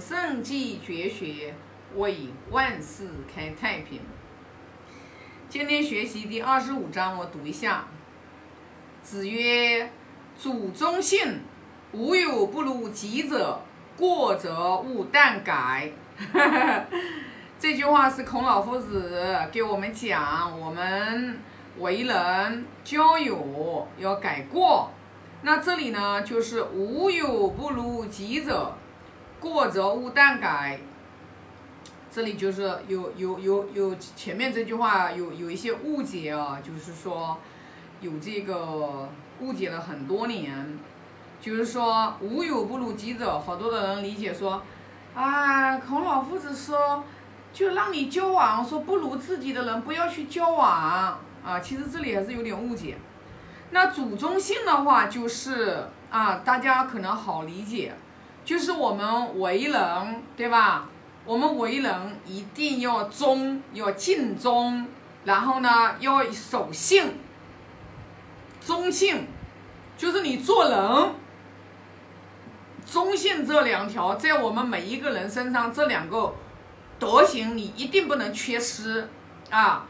圣继绝学，为万世开太平。今天学习第二十五章，我读一下。子曰：“主忠信，无有不如己者。过则勿惮改。”这句话是孔老夫子给我们讲，我们为人交友要改过。那这里呢，就是无有不如己者。过则勿惮改，这里就是有有有有前面这句话有有一些误解啊，就是说有这个误解了很多年，就是说无有不如己者，好多的人理解说，啊，孔老夫子说就让你交往，说不如自己的人不要去交往啊，其实这里还是有点误解。那祖宗信的话就是啊，大家可能好理解。就是我们为人，对吧？我们为人一定要忠，要尽忠，然后呢要守信。忠信，就是你做人，忠信这两条，在我们每一个人身上，这两个德行你一定不能缺失啊。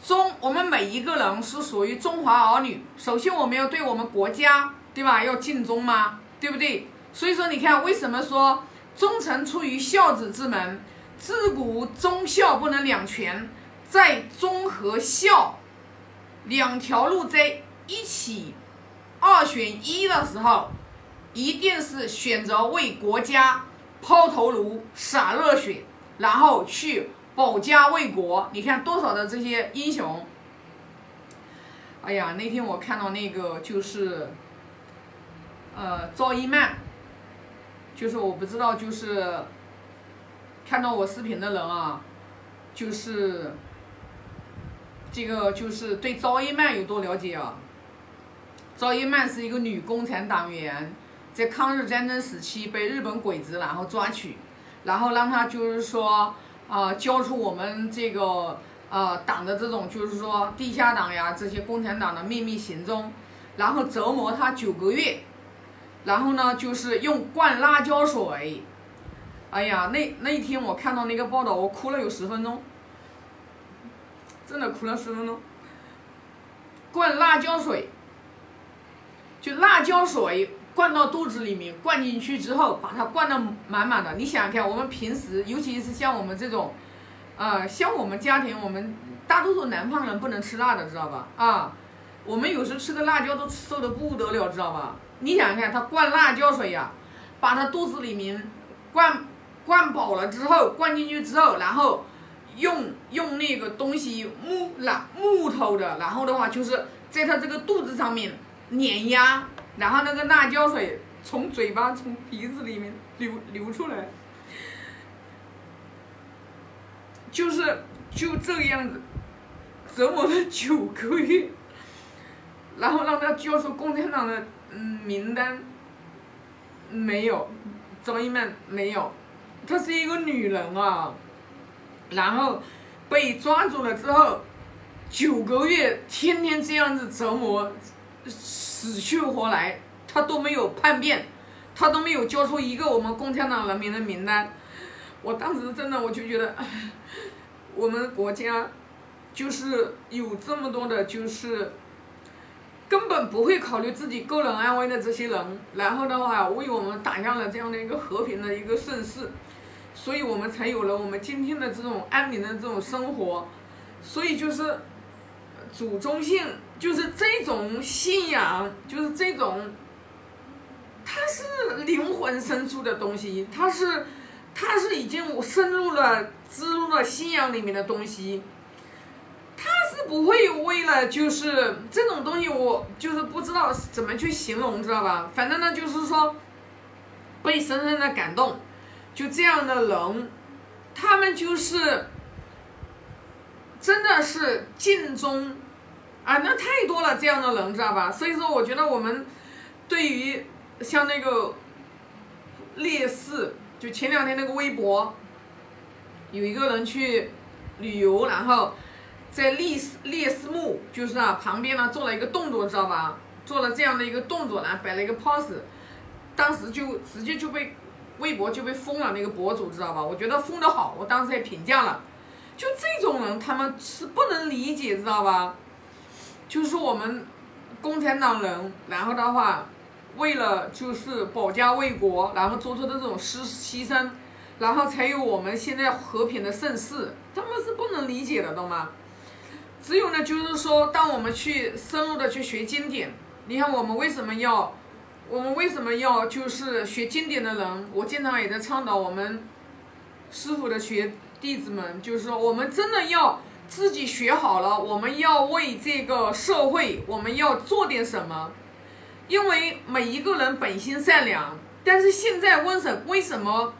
忠，我们每一个人是属于中华儿女，首先我们要对我们国家，对吧？要尽忠吗？对不对？所以说，你看，为什么说忠臣出于孝子之门？自古忠孝不能两全，在忠和孝两条路在一起二选一的时候，一定是选择为国家抛头颅、洒热血，然后去保家卫国。你看多少的这些英雄？哎呀，那天我看到那个就是，呃，赵一曼。就是我不知道，就是看到我视频的人啊，就是这个就是对赵一曼有多了解啊？赵一曼是一个女共产党员，在抗日战争时期被日本鬼子然后抓取，然后让她就是说啊交出我们这个呃党的这种就是说地下党呀这些共产党的秘密行踪，然后折磨她九个月。然后呢，就是用灌辣椒水。哎呀，那那一天我看到那个报道，我哭了有十分钟，真的哭了十分钟。灌辣椒水，就辣椒水灌到肚子里面，灌进去之后，把它灌得满满的。你想想看，我们平时，尤其是像我们这种，呃，像我们家庭，我们大多数南方人不能吃辣的，知道吧？啊，我们有时吃个辣椒都瘦的不得了，知道吧？你想想看，他灌辣椒水呀，把他肚子里面灌灌饱了之后，灌进去之后，然后用用那个东西木辣木头的，然后的话就是在他这个肚子上面碾压，然后那个辣椒水从嘴巴从鼻子里面流流出来，就是就这个样子折磨了九个月，然后让他交出共产党的。嗯，名单没有，赵一曼没有，她是一个女人啊，然后被抓住了之后，九个月天天这样子折磨，死去活来，她都没有叛变，她都没有交出一个我们共产党人民的名单，我当时真的我就觉得，我们国家就是有这么多的，就是。根本不会考虑自己个人安危的这些人，然后的话为我们打下了这样的一个和平的一个盛世，所以我们才有了我们今天的这种安宁的这种生活，所以就是祖宗信，就是这种信仰，就是这种，它是灵魂深处的东西，它是，它是已经深入了植入了信仰里面的东西。不会为了就是这种东西，我就是不知道怎么去形容，知道吧？反正呢，就是说被深深的感动，就这样的人，他们就是真的是尽忠啊，那太多了这样的人，知道吧？所以说，我觉得我们对于像那个烈士，就前两天那个微博，有一个人去旅游，然后。在烈士烈士墓，就是啊，旁边呢做了一个动作，知道吧？做了这样的一个动作呢，摆了一个 pose，当时就直接就被微博就被封了那个博主，知道吧？我觉得封的好，我当时也评价了。就这种人，他们是不能理解，知道吧？就是我们共产党人，然后的话，为了就是保家卫国，然后做出的这种牺牺牲，然后才有我们现在和平的盛世，他们是不能理解的，懂吗？只有呢，就是说，当我们去深入的去学经典，你看我们为什么要，我们为什么要就是学经典的人，我经常也在倡导我们师傅的学弟子们，就是说，我们真的要自己学好了，我们要为这个社会，我们要做点什么，因为每一个人本心善良，但是现在为什为什么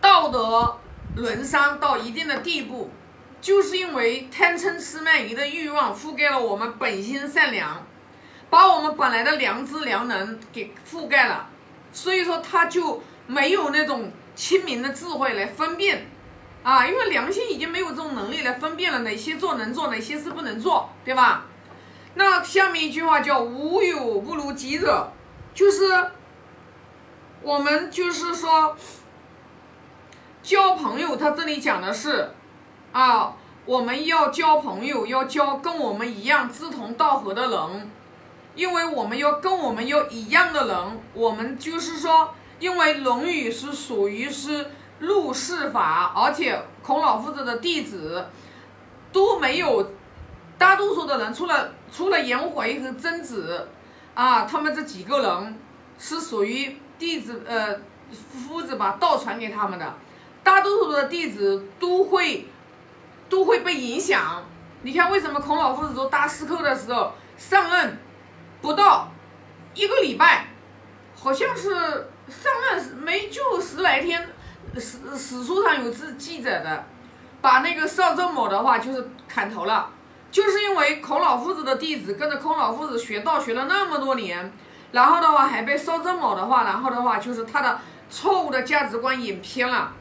道德沦丧到一定的地步？就是因为贪嗔痴慢疑的欲望覆盖了我们本心善良，把我们本来的良知良能给覆盖了，所以说他就没有那种清明的智慧来分辨，啊，因为良心已经没有这种能力来分辨了哪些做能做，哪些事不能做，对吧？那下面一句话叫无有不如己者，就是我们就是说交朋友，他这里讲的是。啊，我们要交朋友，要交跟我们一样志同道合的人，因为我们要跟我们要一样的人，我们就是说，因为《论语》是属于是入世法，而且孔老夫子的弟子都没有，大多数的人除了除了颜回和曾子啊，他们这几个人是属于弟子呃夫子把道传给他们的，大多数的弟子都会。都会被影响。你看，为什么孔老夫子做大司寇的时候上任不到一个礼拜，好像是上任没就十来天，史史书上有记记载的，把那个邵正某的话就是砍头了，就是因为孔老夫子的弟子跟着孔老夫子学道学了那么多年，然后的话还被邵正某的话，然后的话就是他的错误的价值观引偏了，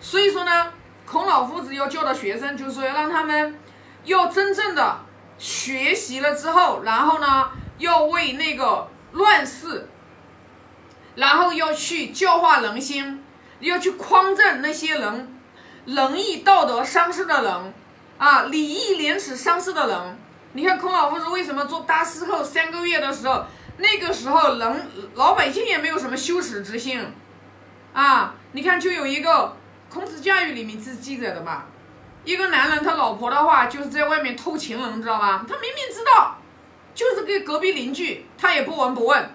所以说呢。孔老夫子要教的学生，就是要让他们要真正的学习了之后，然后呢，要为那个乱世，然后要去教化人心，要去匡正那些人仁义道德丧失的人啊，礼义廉耻丧失的人。你看孔老夫子为什么做大司后三个月的时候，那个时候人老百姓也没有什么羞耻之心啊？你看就有一个。孔子教育里面是记载的嘛？一个男人他老婆的话就是在外面偷情人，知道吧？他明明知道，就是给隔壁邻居，他也不闻不问。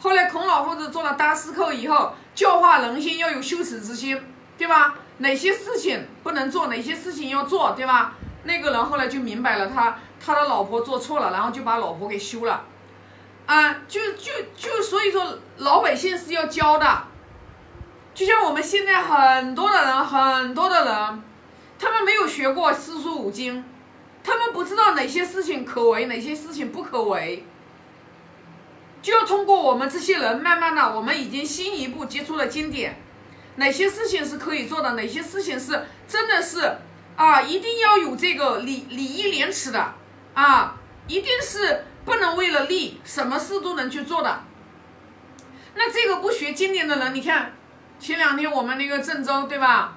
后来孔老夫子做了大司寇以后，教化人心要有羞耻之心，对吧？哪些事情不能做，哪些事情要做，对吧？那个人后来就明白了，他他的老婆做错了，然后就把老婆给休了。啊，就就就所以说老百姓是要教的。就像我们现在很多的人，很多的人，他们没有学过四书五经，他们不知道哪些事情可为，哪些事情不可为。就通过我们这些人，慢慢的，我们已经新一步接触了经典，哪些事情是可以做的，哪些事情是真的是啊，一定要有这个礼礼义廉耻的啊，一定是不能为了利，什么事都能去做的。那这个不学经典的人，你看。前两天我们那个郑州对吧？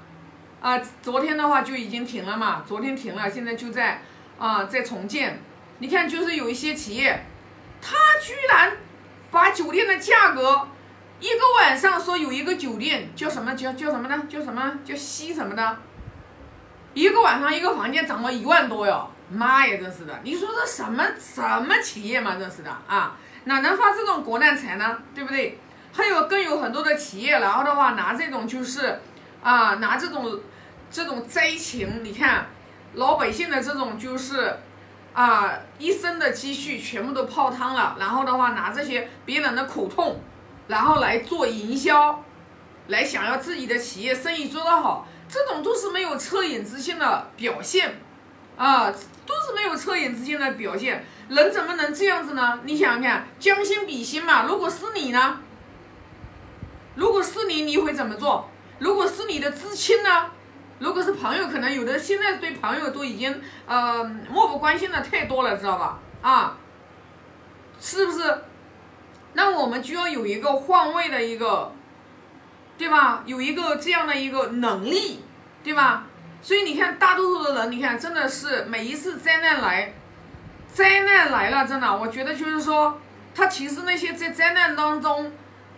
啊，昨天的话就已经停了嘛，昨天停了，现在就在啊在重建。你看，就是有一些企业，他居然把酒店的价格一个晚上说有一个酒店叫什么叫叫什么呢？叫什么叫西什么的？一个晚上一个房间涨了一万多哟！妈呀，真是的！你说这什么什么企业嘛？真是的啊，哪能发这种国难财呢？对不对？还有更有很多的企业，然后的话拿这种就是，啊，拿这种这种灾情，你看老百姓的这种就是，啊，一生的积蓄全部都泡汤了，然后的话拿这些别人的苦痛，然后来做营销，来想要自己的企业生意做得好，这种都是没有恻隐之心的表现，啊，都是没有恻隐之心的表现，人怎么能这样子呢？你想想看，将心比心嘛，如果是你呢？如果是你，你会怎么做？如果是你的知青呢？如果是朋友，可能有的现在对朋友都已经呃漠不关心的太多了，知道吧？啊，是不是？那我们就要有一个换位的一个对吧？有一个这样的一个能力，对吧？所以你看，大多数的人，你看真的是每一次灾难来，灾难来了，真的，我觉得就是说，他其实那些在灾难当中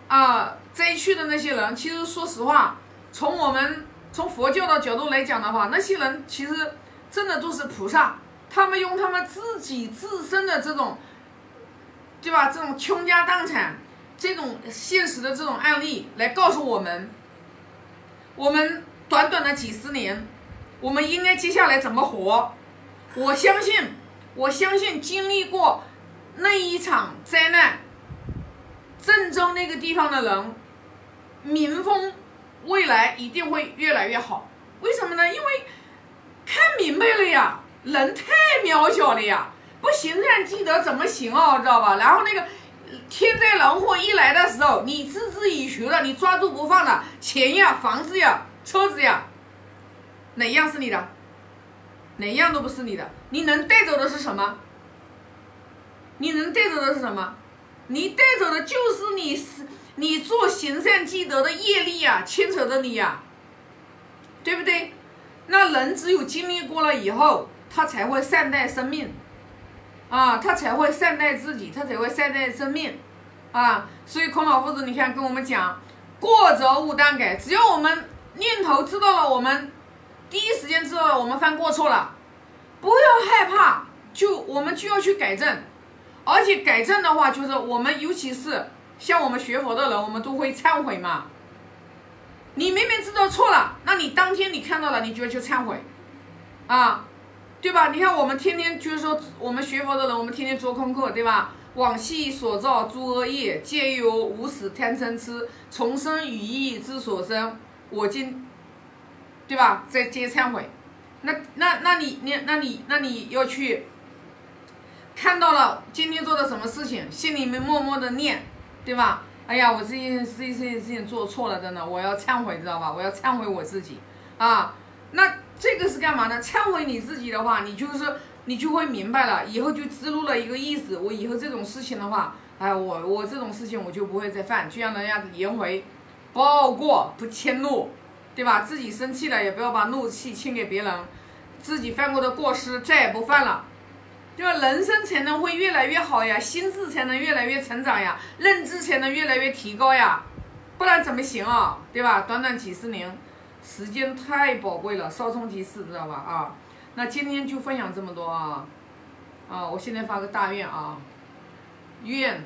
啊灾区的那些人，其实说实话，从我们从佛教的角度来讲的话，那些人其实真的都是菩萨，他们用他们自己自身的这种，对吧？这种倾家荡产。这种现实的这种案例来告诉我们，我们短短的几十年，我们应该接下来怎么活？我相信，我相信经历过那一场灾难，郑州那个地方的人，民风未来一定会越来越好。为什么呢？因为看明白了呀，人太渺小了呀，不行善积德怎么行啊？知道吧？然后那个。天灾人祸一来的时候，你孜孜以求的，你抓住不放的，钱呀、房子呀、车子呀，哪样是你的？哪样都不是你的。你能带走的是什么？你能带走的是什么？你带走的就是你是你做行善积德的业力呀，牵扯着你呀，对不对？那人只有经历过了以后，他才会善待生命。啊，他才会善待自己，他才会善待生命，啊，所以孔老夫子，你看跟我们讲，过则勿当改，只要我们念头知道了，我们第一时间知道了我们犯过错了，不要害怕，就我们就要去改正，而且改正的话，就是我们尤其是像我们学佛的人，我们都会忏悔嘛。你明明知道错了，那你当天你看到了，你就要去忏悔，啊。对吧？你看我们天天就是说，我们学佛的人，我们天天做功课，对吧？往昔所造诸恶业，皆由无始贪嗔痴，重生语意之所生。我今，对吧？在接忏悔。那那那你你那你那你要去看到了今天做的什么事情，心里面默默的念，对吧？哎呀，我这件这件事情做错了，真的，我要忏悔，知道吧？我要忏悔我自己啊。那。这个是干嘛呢？忏悔你自己的话，你就是你就会明白了，以后就知路了一个意思。我以后这种事情的话，哎，我我这种事情我就不会再犯，就像人家颜回，报过不迁怒，对吧？自己生气了也不要把怒气倾给别人，自己犯过的过失再也不犯了，对吧？人生才能会越来越好呀，心智才能越来越成长呀，认知才能越来越提高呀，不然怎么行啊？对吧？短短几十年。时间太宝贵了，稍纵即逝，知道吧？啊，那今天就分享这么多啊，啊，我现在发个大愿啊，愿。